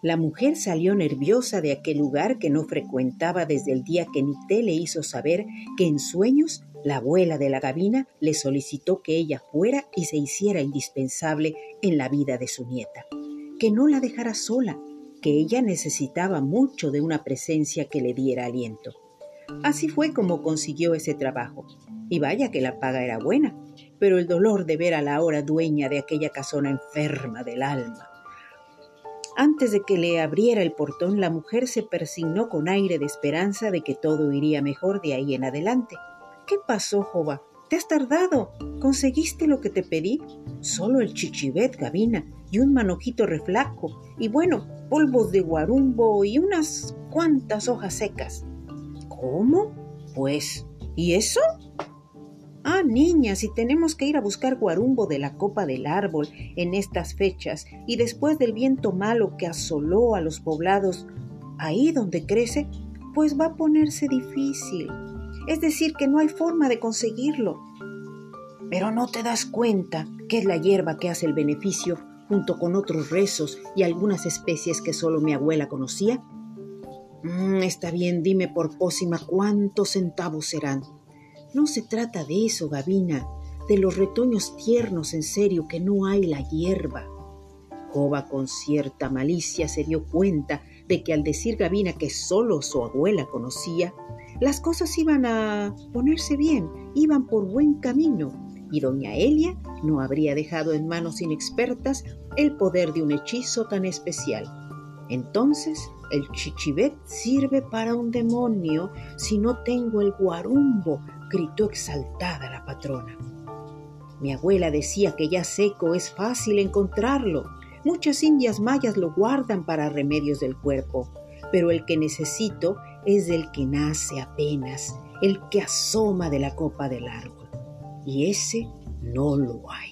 La mujer salió nerviosa de aquel lugar que no frecuentaba desde el día que Nicté le hizo saber que en sueños la abuela de la gabina le solicitó que ella fuera y se hiciera indispensable en la vida de su nieta, que no la dejara sola, que ella necesitaba mucho de una presencia que le diera aliento. Así fue como consiguió ese trabajo. Y vaya que la paga era buena, pero el dolor de ver a la hora dueña de aquella casona enferma del alma. Antes de que le abriera el portón, la mujer se persignó con aire de esperanza de que todo iría mejor de ahí en adelante. ¿Qué pasó, Jova? ¿Te has tardado? ¿Conseguiste lo que te pedí? Solo el chichibet, Gavina, y un manojito reflaco, y bueno, polvos de guarumbo y unas cuantas hojas secas. ¿Cómo? Pues, ¿y eso? Ah, niña, si tenemos que ir a buscar guarumbo de la copa del árbol en estas fechas y después del viento malo que asoló a los poblados, ahí donde crece, pues va a ponerse difícil. Es decir, que no hay forma de conseguirlo. Pero no te das cuenta que es la hierba que hace el beneficio junto con otros rezos y algunas especies que solo mi abuela conocía. Mm, está bien, dime por pócima cuántos centavos serán. No se trata de eso, Gavina, de los retoños tiernos en serio que no hay la hierba. Jova con cierta malicia se dio cuenta de que al decir Gavina que solo su abuela conocía, las cosas iban a ponerse bien, iban por buen camino, y doña Elia no habría dejado en manos inexpertas el poder de un hechizo tan especial. Entonces, el chichibet sirve para un demonio si no tengo el guarumbo, gritó exaltada la patrona. Mi abuela decía que ya seco es fácil encontrarlo. Muchas indias mayas lo guardan para remedios del cuerpo, pero el que necesito es el que nace apenas, el que asoma de la copa del árbol. Y ese no lo hay.